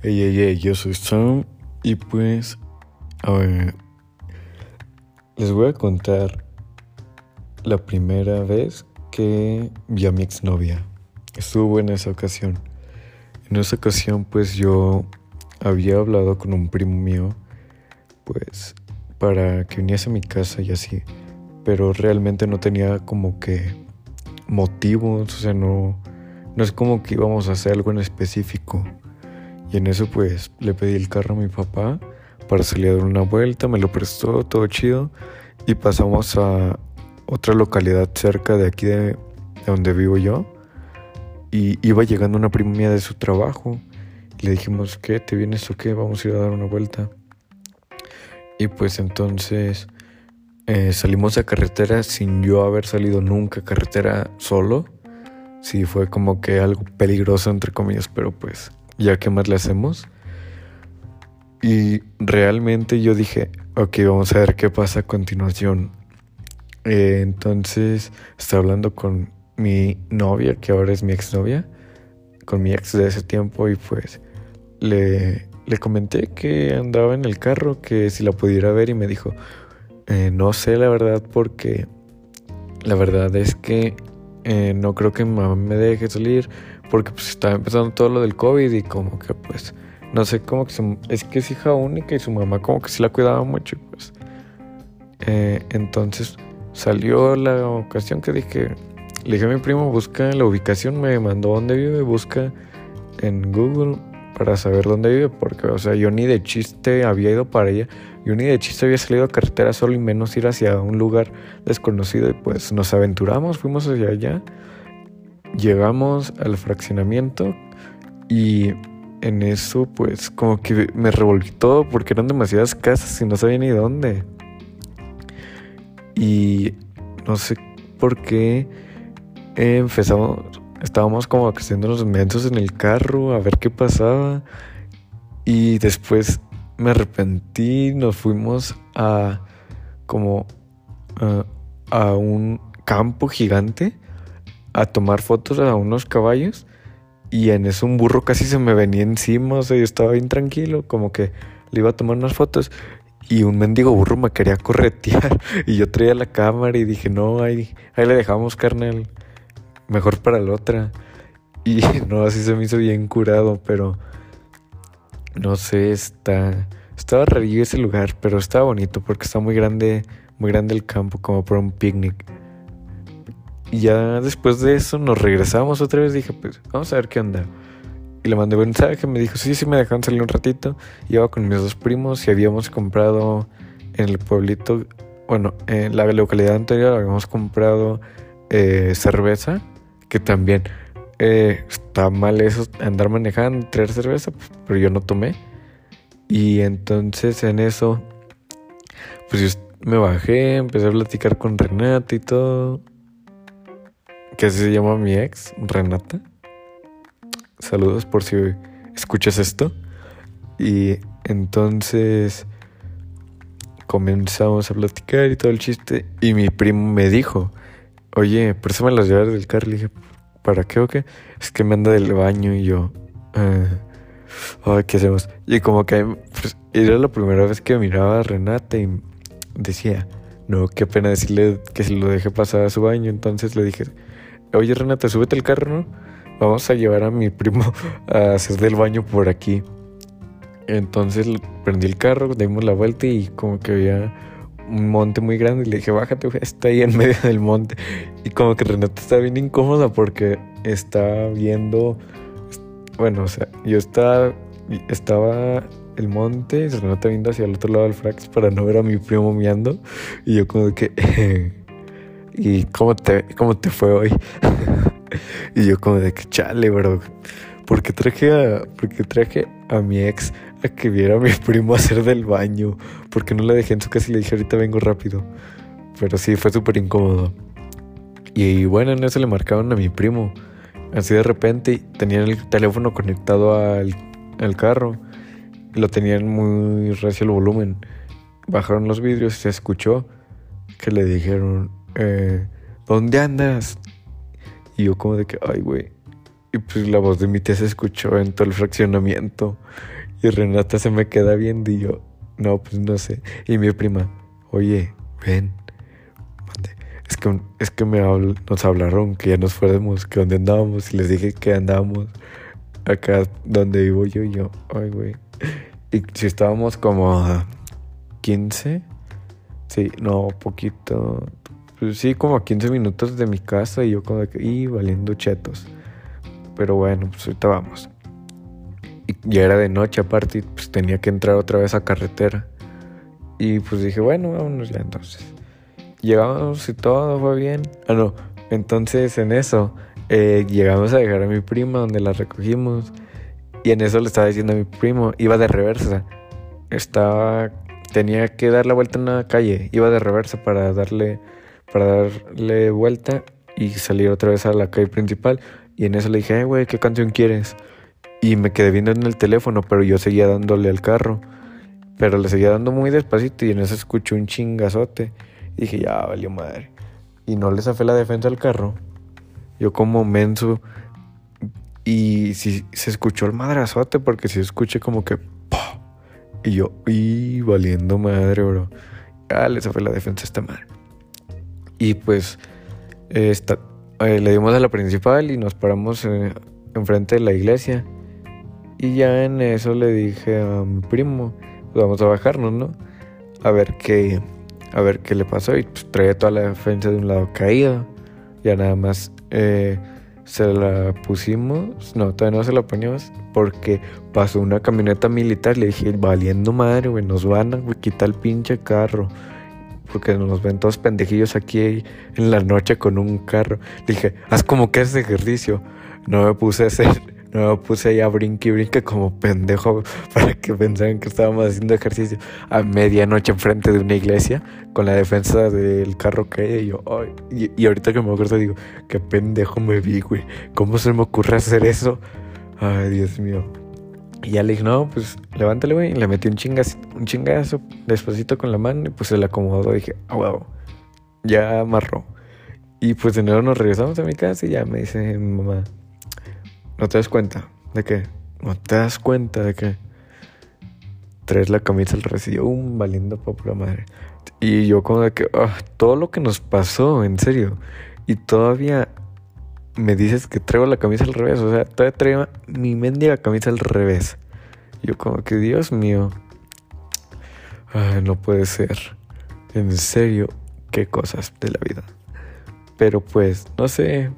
Hey, hey, hey, yo soy Sam y pues, a ver, les voy a contar la primera vez que vi a mi exnovia. Estuvo en esa ocasión. En esa ocasión pues yo había hablado con un primo mío pues para que viniese a mi casa y así, pero realmente no tenía como que motivos, o sea, no, no es como que íbamos a hacer algo en específico. Y en eso pues le pedí el carro a mi papá para salir a dar una vuelta, me lo prestó, todo chido. Y pasamos a otra localidad cerca de aquí de, donde vivo yo. Y iba llegando una prima mía de su trabajo. le dijimos, ¿qué? ¿Te vienes o qué? Vamos a ir a dar una vuelta. Y pues entonces eh, salimos a carretera sin yo haber salido nunca a carretera solo. Sí, fue como que algo peligroso entre comillas, pero pues ya qué más le hacemos. Y realmente yo dije, ok, vamos a ver qué pasa a continuación. Eh, entonces estaba hablando con mi novia, que ahora es mi exnovia, con mi ex de ese tiempo y pues le, le comenté que andaba en el carro, que si la pudiera ver y me dijo, eh, no sé la verdad porque la verdad es que eh, no creo que mi mamá me deje salir porque pues estaba empezando todo lo del COVID y como que pues no sé, como que es que es hija única y su mamá como que sí la cuidaba mucho pues. Eh, entonces salió la ocasión que dije, le dije a mi primo busca la ubicación, me mandó dónde vive, busca en Google para saber dónde vive, porque o sea, yo ni de chiste había ido para allá, yo ni de chiste había salido a carretera solo y menos ir hacia un lugar desconocido y pues nos aventuramos, fuimos hacia allá Llegamos al fraccionamiento y en eso pues como que me revolví todo porque eran demasiadas casas y no sabía ni dónde. Y no sé por qué empezamos, estábamos como los mentos en el carro a ver qué pasaba. Y después me arrepentí, nos fuimos a como a un campo gigante a tomar fotos a unos caballos y en eso un burro casi se me venía encima, o sea, yo estaba bien tranquilo, como que le iba a tomar unas fotos y un mendigo burro me quería corretear y yo traía la cámara y dije, no, ahí, ahí le dejamos carnal, mejor para la otra. Y no, así se me hizo bien curado, pero no sé, está... Estaba rarillo ese lugar, pero estaba bonito porque está muy grande, muy grande el campo como para un picnic. Y ya después de eso nos regresamos otra vez. Dije, pues vamos a ver qué onda. Y le mandé un mensaje. Me dijo, sí, sí, me dejaron salir un ratito. Iba con mis dos primos y habíamos comprado en el pueblito, bueno, en la localidad anterior habíamos comprado eh, cerveza. Que también eh, está mal eso, andar manejando, traer cerveza, pero yo no tomé. Y entonces en eso, pues yo me bajé, empecé a platicar con Renata y todo que así se llama mi ex, Renata. Saludos por si escuchas esto. Y entonces comenzamos a platicar y todo el chiste. Y mi primo me dijo, oye, préstame las llaves del carro. Le dije, ¿para qué o qué? Es que me anda del baño y yo, ah, ¿qué hacemos? Y como que pues, era la primera vez que miraba a Renata y decía, no, qué pena decirle que se lo deje pasar a su baño. Entonces le dije, oye Renata, súbete el carro, ¿no? Vamos a llevar a mi primo a hacer del baño por aquí. Entonces prendí el carro, dimos la vuelta y como que había un monte muy grande y le dije, bájate, está ahí en medio del monte. Y como que Renata está bien incómoda porque está viendo, bueno, o sea, yo estaba, estaba el monte Renata viendo hacia el otro lado del frax para no ver a mi primo miando. Y yo como que... ¿y cómo te, cómo te fue hoy? y yo como de que chale, bro. Porque traje a, porque traje a mi ex a que viera a mi primo hacer del baño. Porque no le dejé en su casa y le dije ahorita vengo rápido. Pero sí, fue súper incómodo. Y bueno, en eso le marcaron a mi primo. Así de repente tenían el teléfono conectado al, al carro. Lo tenían muy recio el volumen. Bajaron los vidrios y se escuchó que le dijeron, eh, ¿dónde andas? Y yo como de que, ay, güey. Y pues la voz de mi tía se escuchó en todo el fraccionamiento. Y Renata se me queda viendo y yo, no, pues no sé. Y mi prima, oye, ven. Es que, es que me nos hablaron que ya nos fuéramos, que dónde andábamos. Y les dije que andábamos acá donde vivo yo y yo, ay, güey. Y si estábamos como a 15, sí, no, poquito. Pues sí, como a 15 minutos de mi casa y yo como que, y valiendo chetos. Pero bueno, pues ahorita vamos. Y ya era de noche aparte, pues tenía que entrar otra vez a carretera. Y pues dije, bueno, vámonos ya entonces. Llegamos y todo fue bien. Ah, no. Entonces en eso eh, llegamos a dejar a mi prima donde la recogimos. Y en eso le estaba diciendo a mi primo, iba de reversa. Estaba. Tenía que dar la vuelta en una calle. Iba de reversa para darle. Para darle vuelta y salir otra vez a la calle principal. Y en eso le dije, güey, ¿qué canción quieres? Y me quedé viendo en el teléfono, pero yo seguía dándole al carro. Pero le seguía dando muy despacito y en eso escuché un chingazote. Y dije, ya valió madre. Y no le zafé la defensa al carro. Yo como menso. Y si se escuchó el madrazote, porque si escuché como que. Y yo, y valiendo madre, bro. Ya le zafé la defensa a esta madre. Y pues. Eh, le dimos a la principal y nos paramos eh, enfrente de la iglesia. Y ya en eso le dije a mi primo, pues vamos a bajarnos, ¿no? A ver qué, a ver qué le pasó. Y pues traía toda la defensa de un lado caída. Ya nada más eh, se la pusimos. No, todavía no se la ponemos. Porque pasó una camioneta militar. Le dije, valiendo madre, güey, nos van a quitar el pinche carro. Porque nos ven todos pendejillos aquí en la noche con un carro. Dije, haz como que haces ejercicio. No me puse a hacer no me puse ahí a brinque y brinque como pendejo para que pensaran que estábamos haciendo ejercicio a medianoche enfrente de una iglesia con la defensa del carro que y yo, ay, y, ahorita que me acuerdo digo, qué pendejo me vi, güey. ¿Cómo se me ocurre hacer eso? Ay, Dios mío. Y ya le dije, no, pues levántale, güey. Y le metí un chingazo, un despacito con la mano y pues se le acomodó. dije, ah, wow, ya amarró. Y pues de nuevo nos regresamos a mi casa y ya me dice mamá, ¿No te das cuenta de qué? ¿No te das cuenta de que traes la camisa al y yo, um, valiendo pura madre? Y yo como de que, ah, todo lo que nos pasó, en serio. Y todavía me dices que traigo la camisa al revés. O sea, todavía traigo mi mendiga camisa al revés. Yo como que, Dios mío. Ay, no puede ser. En serio, qué cosas de la vida. Pero pues, no sé.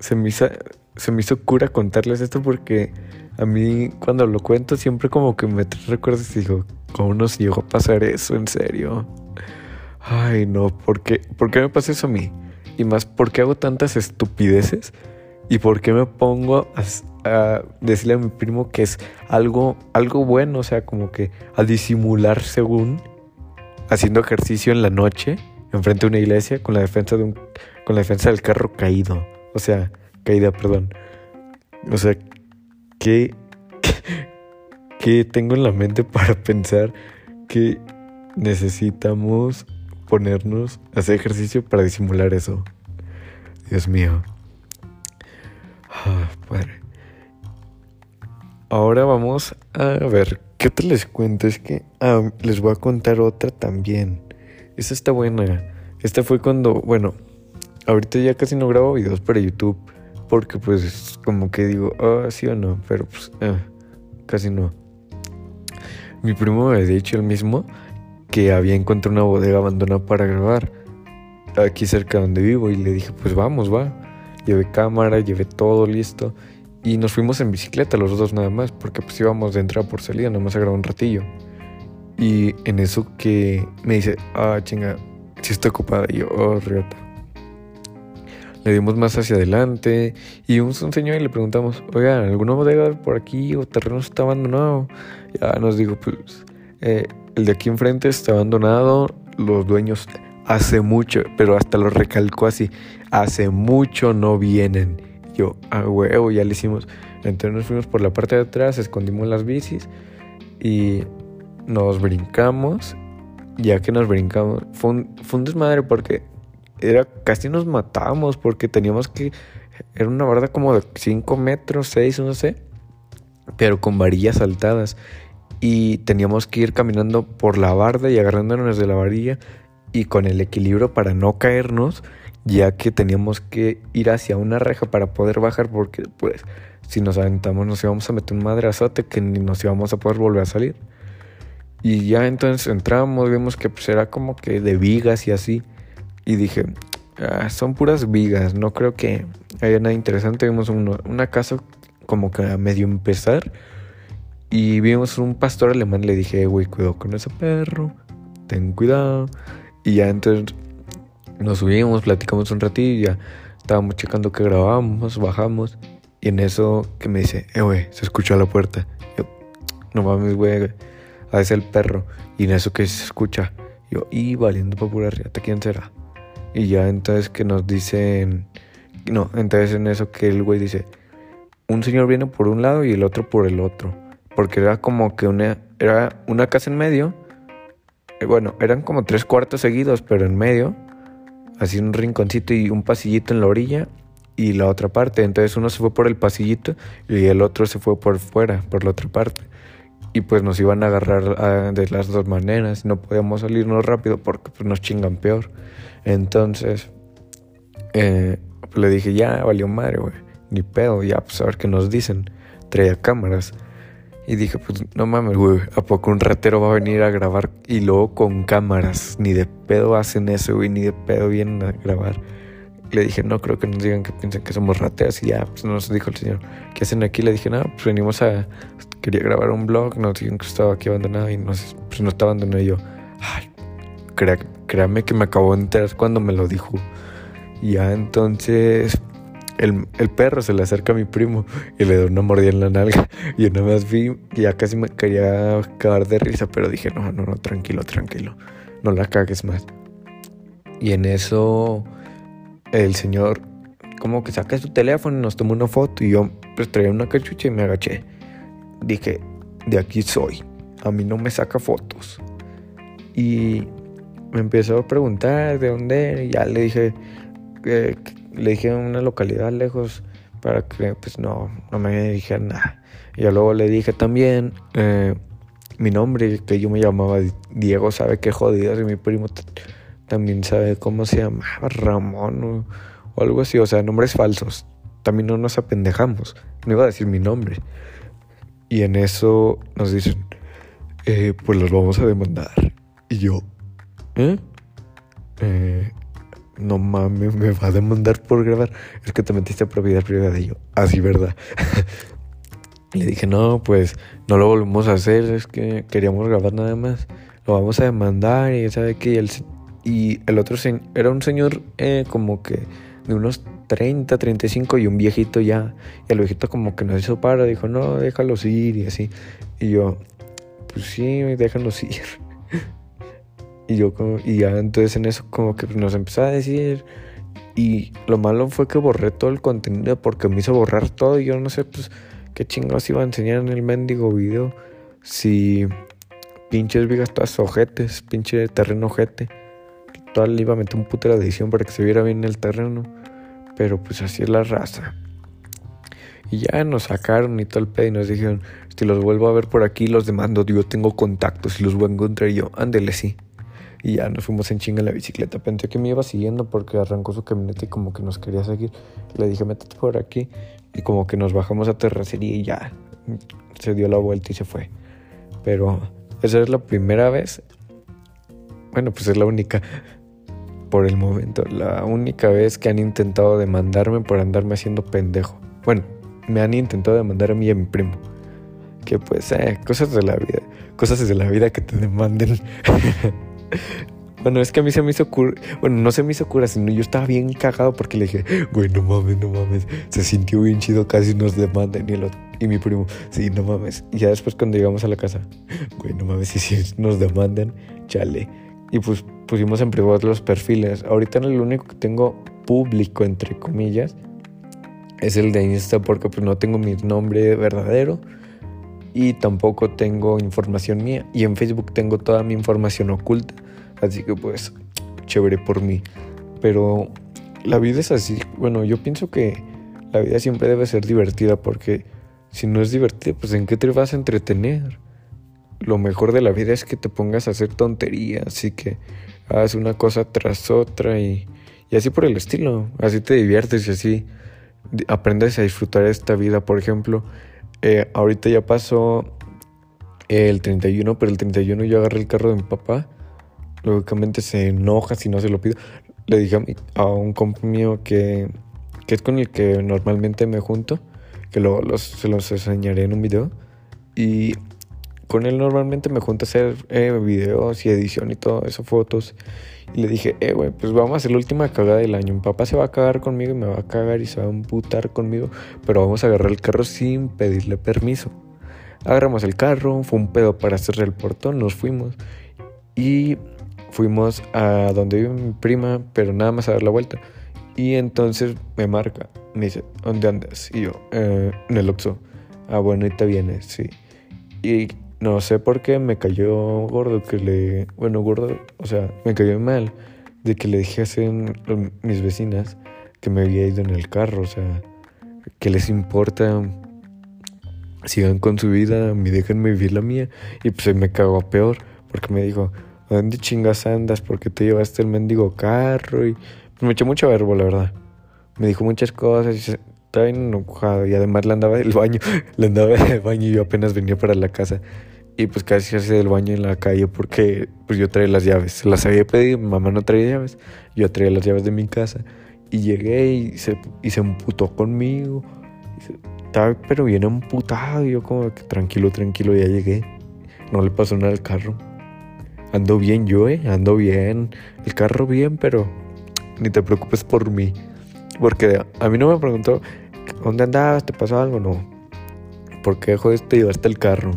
Se me hizo, se me hizo cura contarles esto porque a mí cuando lo cuento siempre como que me recuerdas y digo, ¿cómo nos llegó a pasar eso en serio? Ay, no, ¿por qué, ¿por qué me pasa eso a mí? Y más, ¿por qué hago tantas estupideces? ¿Y por qué me pongo a, decirle a mi primo que es algo, algo bueno? O sea, como que a disimular según haciendo ejercicio en la noche enfrente de una iglesia con la defensa de un, con la defensa del carro caído. O sea, caída, perdón. O sea, ¿qué, ¿qué, tengo en la mente para pensar que necesitamos ponernos a hacer ejercicio para disimular eso? Dios mío. Ah, padre. Ahora vamos a ver, ¿qué te les cuento? Es que ah, les voy a contar otra también. Esta está buena. Esta fue cuando, bueno, ahorita ya casi no grabo videos para YouTube porque pues como que digo, ah, sí o no, pero pues ah, casi no. Mi primo me había dicho el mismo que había encontrado una bodega abandonada para grabar aquí cerca donde vivo y le dije, pues vamos, va. Llevé cámara, llevé todo listo y nos fuimos en bicicleta los dos nada más porque pues íbamos de entrada por salida, nada más a grabar un ratillo. Y en eso que me dice, ah, chinga, si estoy ocupada. Y yo, oh, riota le dimos más hacia adelante y un, un señor y le preguntamos, oiga, ¿alguna bodega por aquí o terreno está abandonado? Ya nos dijo, pues eh, el de aquí enfrente está abandonado, los dueños hace mucho, pero hasta lo recalcó así, hace mucho no vienen. Yo, a huevo, ya le hicimos. Entonces nos fuimos por la parte de atrás, escondimos las bicis y nos brincamos. Ya que nos brincamos, fue un, fue un desmadre porque era casi nos matábamos porque teníamos que Era una barda como de 5 metros, 6, no sé. Pero con varillas saltadas. Y teníamos que ir caminando por la barda y agarrándonos de la varilla. Y con el equilibrio para no caernos. Ya que teníamos que ir hacia una reja para poder bajar. Porque pues si nos aventamos nos íbamos a meter un madrazote que ni nos íbamos a poder volver a salir. Y ya entonces entramos, vimos que pues era como que de vigas y así. Y dije, ah, son puras vigas, no creo que haya nada interesante. Vimos una casa como que a medio empezar. Y vimos un pastor alemán, le dije, güey, cuidado con ese perro, ten cuidado. Y ya entonces nos subimos, platicamos un ratillo, ya estábamos checando que grabábamos, bajamos. Y en eso que me dice, eh, güey, se escucha la puerta. Yo, no mames, güey, a veces el perro. Y en eso que se escucha, yo, y valiendo para pura riata, ¿quién será? Y ya entonces que nos dicen, no, entonces en eso que el güey dice, un señor viene por un lado y el otro por el otro. Porque era como que una, era una casa en medio. Eh, bueno, eran como tres cuartos seguidos, pero en medio. Así un rinconcito y un pasillito en la orilla y la otra parte. Entonces uno se fue por el pasillito y el otro se fue por fuera, por la otra parte. Y pues nos iban a agarrar ah, de las dos maneras. No podíamos salirnos rápido porque pues, nos chingan peor. Entonces eh, le dije, ya valió madre, güey. Ni pedo, ya pues a ver qué nos dicen. Traía cámaras. Y dije, pues no mames, güey, ¿a poco un ratero va a venir a grabar y luego con cámaras? Ni de pedo hacen eso, güey, ni de pedo vienen a grabar le dije, no creo que nos digan que piensen que somos rateas. Y ya, pues nos dijo el señor, ¿qué hacen aquí? Le dije, no, pues venimos a. Quería grabar un blog, nos dijeron que estaba aquí abandonado y nos, pues no estaba abandonado. Y yo, ay, créame que me acabó de enterar cuando me lo dijo. Y ya entonces. El, el, perro se le acerca a mi primo y le da una mordida en la nalga. Y yo nada más vi, ya casi me quería acabar de risa, pero dije, no, no, no, tranquilo, tranquilo, no la cagues más. Y en eso el señor como que saca su teléfono y nos tomó una foto y yo pues traía una cachucha y me agaché. Dije, de aquí soy, a mí no me saca fotos. Y me empezó a preguntar de dónde y ya le dije, que le dije una localidad lejos para que pues no, no me dijera nada. Y luego le dije también eh, mi nombre, que yo me llamaba Diego, sabe qué jodido, y mi primo también sabe cómo se llamaba Ramón o, algo así, o sea, nombres falsos. También no nos apendejamos. No iba a decir mi nombre. Y en eso nos dicen, eh, pues los vamos a demandar. Y yo, ¿eh? ¿eh? No mames, me va a demandar por grabar. Es que te metiste a propiedad privada de yo. Así, ¿verdad? Le dije, no, pues no lo volvemos a hacer. Es que queríamos grabar nada más. Lo vamos a demandar y sabe que el y el otro era un señor eh, como que de unos 30, 35 y un viejito ya. Y el viejito como que nos hizo para, dijo, no, déjalos ir y así. Y yo, pues sí, déjalos ir. y yo, y ya entonces en eso como que nos empezó a decir. Y lo malo fue que borré todo el contenido porque me hizo borrar todo. Y yo no sé, pues, qué chingados iba a enseñar en el mendigo video. Si pinches vigas todas ojetes, pinche terreno ojete le iba a meter un putero de edición para que se viera bien el terreno. Pero pues así es la raza. Y ya nos sacaron y todo el pedo y nos dijeron, si los vuelvo a ver por aquí, los demando. Yo tengo contactos y los voy a encontrar yo. Ándele, sí. Y ya nos fuimos en chinga en la bicicleta. Pensé que me iba siguiendo porque arrancó su camioneta y como que nos quería seguir. Le dije, métete por aquí. Y como que nos bajamos a terracería y ya se dio la vuelta y se fue. Pero esa es la primera vez. Bueno, pues es la única por el momento. La única vez que han intentado demandarme por andarme haciendo pendejo. Bueno, me han intentado demandar a mí y a mi primo. Que pues, eh, cosas de la vida. Cosas de la vida que te demanden. bueno, es que a mí se me hizo cura. Bueno, no se me hizo cura, sino yo estaba bien cagado porque le dije, güey, no mames, no mames. Se sintió bien chido, casi nos demandan. Y, el y mi primo, sí, no mames. Y ya después cuando llegamos a la casa, güey, no mames, si, si nos demandan, chale. Y pues pusimos en privado los perfiles. Ahorita el único que tengo público, entre comillas, es el de Insta porque pues no tengo mi nombre verdadero y tampoco tengo información mía. Y en Facebook tengo toda mi información oculta. Así que pues, chévere por mí. Pero la vida es así. Bueno, yo pienso que la vida siempre debe ser divertida porque si no es divertida, pues ¿en qué te vas a entretener? Lo mejor de la vida es que te pongas a hacer tonterías y que hagas una cosa tras otra y, y así por el estilo. Así te diviertes y así aprendes a disfrutar esta vida. Por ejemplo, eh, ahorita ya pasó el 31, pero el 31 yo agarré el carro de mi papá. Lógicamente se enoja si no se lo pido. Le dije a, un compa mío que, que, es con el que normalmente me junto, que los, se los enseñaré en un video. Y con él normalmente me junto a hacer eh, videos y edición y todo eso, fotos. Y le dije, eh, güey, pues vamos a hacer la última cagada del año. Mi papá se va a cagar conmigo y me va a cagar y se va a emputar conmigo. Pero vamos a agarrar el carro sin pedirle permiso. Agarramos el carro, fue un pedo para hacerle el portón, nos fuimos. Y fuimos a donde vive mi prima, pero nada más a dar la vuelta. Y entonces me marca, me dice, ¿dónde andas? Y yo, eh, en el Oxxo. Ah, bueno, ahorita vienes, sí. Y no sé por qué me cayó gordo que le... Bueno, gordo, o sea, me cayó mal de que le dije a mis vecinas que me había ido en el carro, o sea, que les importa, sigan con su vida, me déjenme vivir la mía. Y pues me cagó peor, porque me dijo, ¿dónde chingas andas? porque te llevaste el mendigo carro? Y pues me echó mucho verbo, la verdad. Me dijo muchas cosas y estaba enojado. Y además le andaba del baño, le andaba del baño y yo apenas venía para la casa. Y pues casi hacía del baño en la calle porque pues yo traía las llaves. Las había pedido, mi mamá no traía llaves. Yo traía las llaves de mi casa. Y llegué y se, y se emputó conmigo. estaba pero bien emputado. Y yo como que tranquilo, tranquilo, ya llegué. No le pasó nada al carro. Ando bien yo, eh. Ando bien. El carro bien, pero ni te preocupes por mí. Porque a mí no me preguntó, ¿dónde andabas? ¿Te pasó algo? No. ¿Por qué joder te llevaste el carro?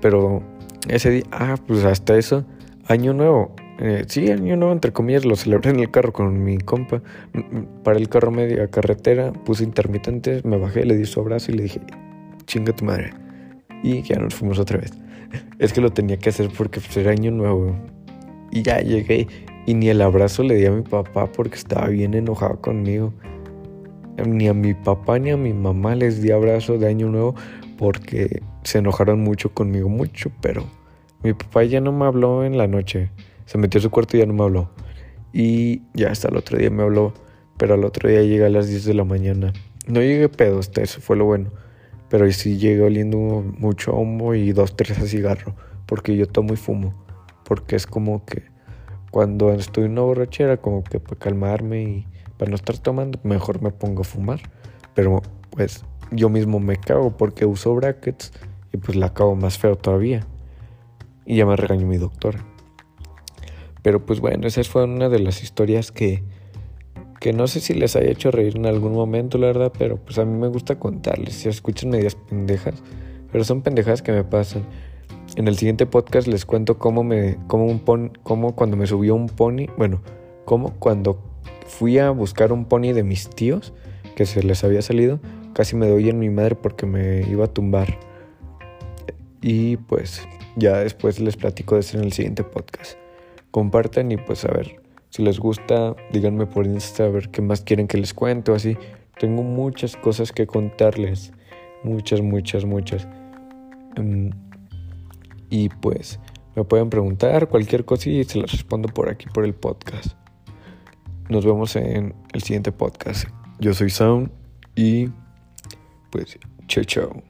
Pero ese día, ah, pues hasta eso, año nuevo. Eh, sí, año nuevo, entre comillas, lo celebré en el carro con mi compa. Para el carro media carretera, puse intermitentes, me bajé, le di su abrazo y le dije, chinga tu madre. Y ya nos fuimos otra vez. Es que lo tenía que hacer porque pues, era año nuevo. Y ya llegué y ni el abrazo le di a mi papá porque estaba bien enojado conmigo. Ni a mi papá ni a mi mamá les di abrazo de año nuevo porque se enojaron mucho conmigo, mucho, pero mi papá ya no me habló en la noche. Se metió a su cuarto y ya no me habló. Y ya hasta el otro día me habló, pero al otro día llegué a las 10 de la mañana. No llegué pedo, hasta eso fue lo bueno. Pero sí llegué oliendo mucho humo y dos, tres a cigarro, porque yo tomo y fumo. Porque es como que cuando estoy en una borrachera, como que para calmarme y para no estar tomando, mejor me pongo a fumar. Pero pues yo mismo me cago porque uso brackets y pues la acabo más feo todavía. Y ya me regañó mi doctora. Pero pues bueno, esa fue una de las historias que, que no sé si les haya hecho reír en algún momento, la verdad, pero pues a mí me gusta contarles. Si escuchan medias pendejas, pero son pendejas que me pasan. En el siguiente podcast les cuento cómo me, cómo un pon, cómo cuando me subió un pony, bueno, cómo cuando fui a buscar un pony de mis tíos que se les había salido, casi me doy en mi madre porque me iba a tumbar. Y pues ya después les platico de eso en el siguiente podcast. Compartan y pues a ver, si les gusta, díganme por Insta a ver qué más quieren que les cuente o así. Tengo muchas cosas que contarles. Muchas, muchas, muchas. Mm, y pues me pueden preguntar cualquier cosa y se las respondo por aquí, por el podcast nos vemos en el siguiente podcast. Yo soy Sound y pues chao chao.